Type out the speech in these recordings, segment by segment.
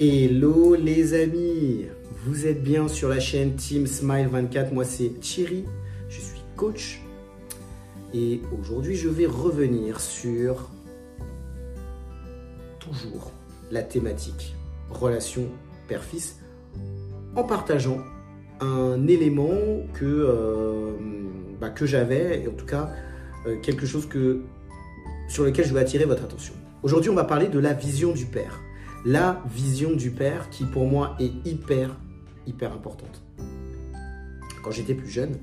Hello les amis, vous êtes bien sur la chaîne Team Smile 24, moi c'est Thierry, je suis coach. Et aujourd'hui je vais revenir sur toujours la thématique relation père-fils en partageant un élément que, euh, bah, j'avais, et en tout cas euh, quelque chose sur lequel je veux attirer votre attention. Aujourd'hui on va parler de la vision du père la vision du père qui pour moi est hyper, hyper importante. Quand j'étais plus jeune,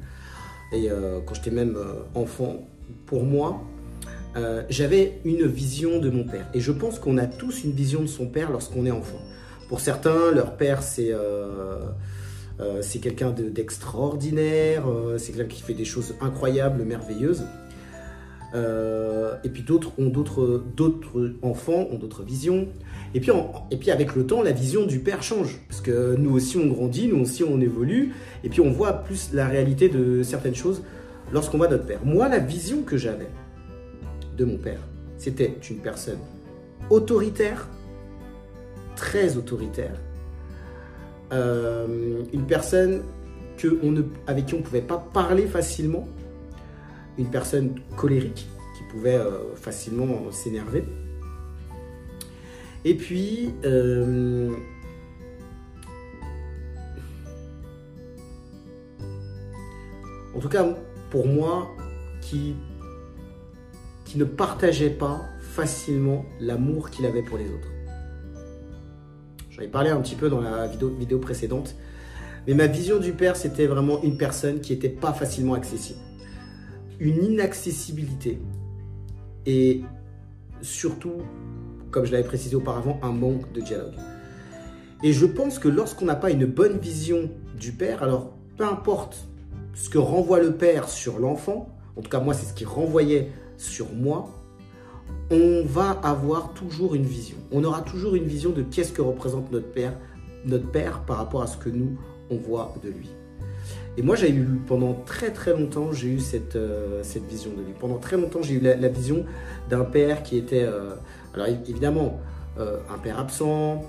et euh, quand j'étais même euh, enfant, pour moi, euh, j'avais une vision de mon père. Et je pense qu'on a tous une vision de son père lorsqu'on est enfant. Pour certains, leur père, c'est c'est quelqu'un d'extraordinaire, c'est quelqu'un qui fait des choses incroyables, merveilleuses. Et puis d'autres ont d'autres enfants, ont d'autres visions. Et puis, avec le temps, la vision du père change. Parce que nous aussi, on grandit, nous aussi, on évolue. Et puis on voit plus la réalité de certaines choses lorsqu'on voit notre père. Moi, la vision que j'avais de mon père, c'était une personne autoritaire, très autoritaire, euh, une personne avec qui on ne pouvait pas parler facilement, une personne colérique qui pouvait euh, facilement s'énerver. Et puis, euh, en tout cas, pour moi, qui, qui ne partageait pas facilement l'amour qu'il avait pour les autres. J'en ai parlé un petit peu dans la vidéo, vidéo précédente, mais ma vision du père, c'était vraiment une personne qui n'était pas facilement accessible. Une inaccessibilité. Et surtout, comme je l'avais précisé auparavant, un manque de dialogue. Et je pense que lorsqu'on n'a pas une bonne vision du père, alors peu importe ce que renvoie le père sur l'enfant, en tout cas moi c'est ce qui renvoyait sur moi, on va avoir toujours une vision. On aura toujours une vision de qu'est-ce que représente notre père, notre père par rapport à ce que nous on voit de lui. Et moi, j'ai eu pendant très très longtemps, j'ai eu cette, euh, cette vision de lui. Pendant très longtemps, j'ai eu la, vision d'un père qui était, euh, alors évidemment, euh, un père absent,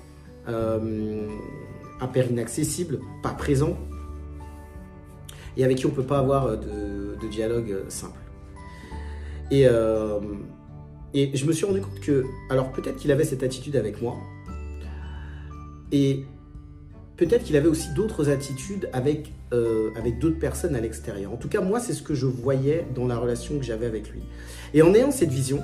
un père inaccessible, pas présent, et avec qui on ne peut pas avoir de, de dialogue simple. Et, et je me suis rendu compte que, alors peut-être qu'il avait cette attitude avec moi, et peut-être qu'il avait aussi d'autres attitudes avec, euh, avec d'autres personnes à l'extérieur. En tout cas, moi, c'est ce que je voyais dans la relation que j'avais avec lui. Et en ayant cette vision,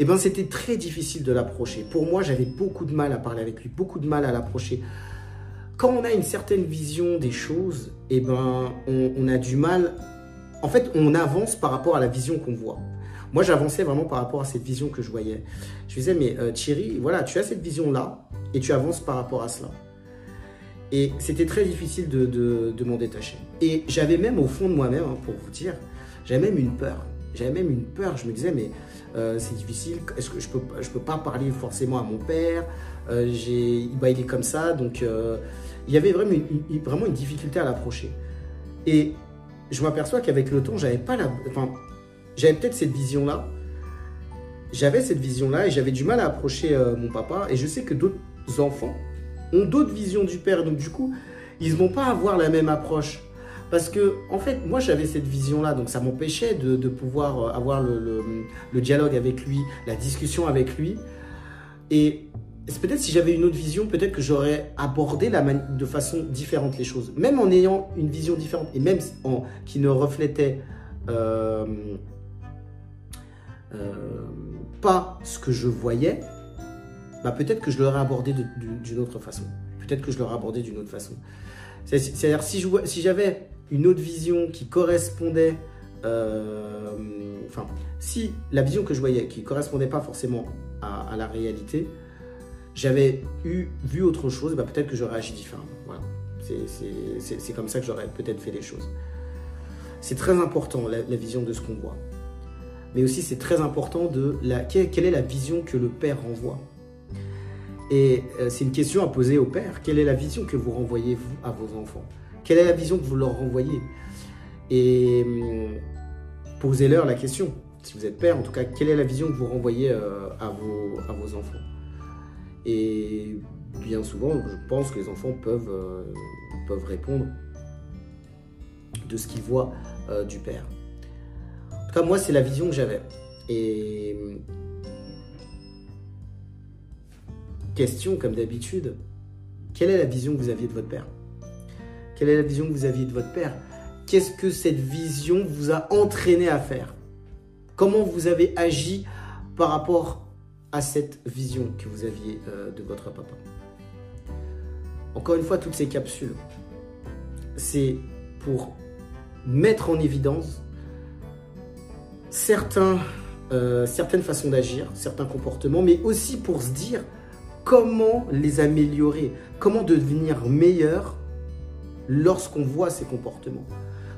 eh ben, c'était très difficile de l'approcher. Pour moi, j'avais beaucoup de mal à parler avec lui, beaucoup de mal à l'approcher. Quand on a une certaine vision des choses, eh ben, on, a du mal. En fait, on avance par rapport à la vision qu'on voit. Moi, j'avançais vraiment par rapport à cette vision que je voyais. Je disais, mais euh, Thierry, voilà, tu as cette vision-là et tu avances par rapport à cela. Et c'était très difficile de, m'en détacher. Et j'avais même au fond de moi-même, hein, pour vous dire, j'avais même une peur. J'avais même une peur. Je me disais, mais euh, c'est difficile. Est-ce que je peux, je peux pas parler forcément à mon père? Euh, bah, Il est comme ça. Donc, euh, il y avait vraiment une, vraiment une difficulté à l'approcher. Et je m'aperçois qu'avec le temps, j'avais pas. Enfin, j'avais peut-être cette vision-là. J'avais cette vision-là et j'avais du mal à approcher mon papa. Et je sais que d'autres enfants ont d'autres visions du père. Donc du coup, ils ne vont pas avoir la même approche. Parce que, en fait, moi j'avais cette vision-là, donc ça m'empêchait de, pouvoir euh, avoir le, dialogue avec lui, la discussion avec lui. Et peut-être si j'avais une autre vision, peut-être que j'aurais abordé la de façon différente les choses. Même en ayant une vision différente, et même en, qui ne reflétait euh, euh, pas ce que je voyais, bah, peut-être que je l'aurais abordé d'une autre façon. Peut-être que je l'aurais abordé d'une autre façon. C'est-à-dire, si, j'avais une autre vision qui correspondait, euh, enfin, si la vision que je voyais, qui ne correspondait pas forcément à, la réalité, j'avais vu autre chose, bah, peut-être que j'aurais agi différemment. Voilà. C'est comme ça que j'aurais peut-être fait les choses. C'est très important, la, la, vision de ce qu'on voit. Mais aussi, c'est très important de la, quelle est la vision que le père renvoie. Et euh, c'est une question à poser au père. Quelle est la vision que vous renvoyez, à vos enfants? Quelle est la vision que vous leur renvoyez? Et hum, posez-leur la question. Si vous êtes père, en tout cas, quelle est la vision que vous renvoyez euh, à, vos, enfants? Et bien souvent, je pense que les enfants peuvent, euh, peuvent répondre de ce qu'ils voient du père. En tout cas, moi, c'est la vision que j'avais. Et question, comme d'habitude, quelle est la vision que vous aviez de votre père? Quelle est la vision que vous aviez de votre père? Qu'est-ce que cette vision vous a entraîné à faire? Comment vous avez agi par rapport à cette vision que vous aviez euh, de votre papa? Encore une fois, toutes ces capsules, c'est pour mettre en évidence euh, certaines façons d'agir, certains comportements, mais aussi pour se dire comment les améliorer, comment devenir meilleur lorsqu'on voit ces comportements.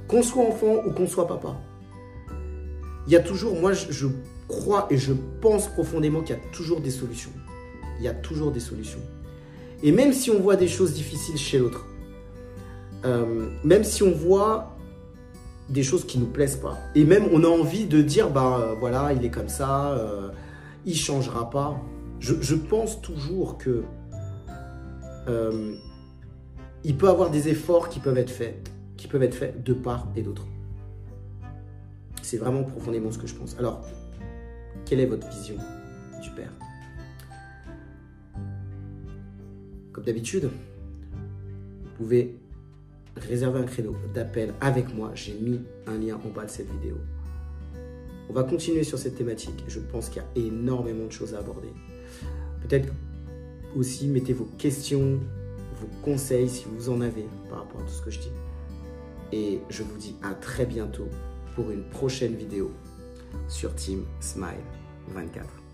Qu'on soit enfant ou qu'on soit papa. Il y a toujours, moi je, crois et je pense profondément qu'il y a toujours des solutions. Il y a toujours des solutions. Et même si on voit des choses difficiles chez l'autre, euh, même si on voit des choses qui nous plaisent pas, et même on a envie de dire, bah voilà, il est comme ça, euh, il changera pas. Je, pense toujours que euh, il peut avoir des efforts qui peuvent être faits, qui peuvent être faits de part et d'autre. C'est vraiment profondément ce que je pense. Alors, quelle est votre vision du Père? Comme d'habitude, vous pouvez réserver un créneau d'appel avec moi. J'ai mis un lien en bas de cette vidéo. On va continuer sur cette thématique. Je pense qu'il y a énormément de choses à aborder. Peut-être aussi mettez vos questions, vos conseils si vous en avez par rapport à tout ce que je dis. Et je vous dis à très bientôt pour une prochaine vidéo sur Team Smile 24.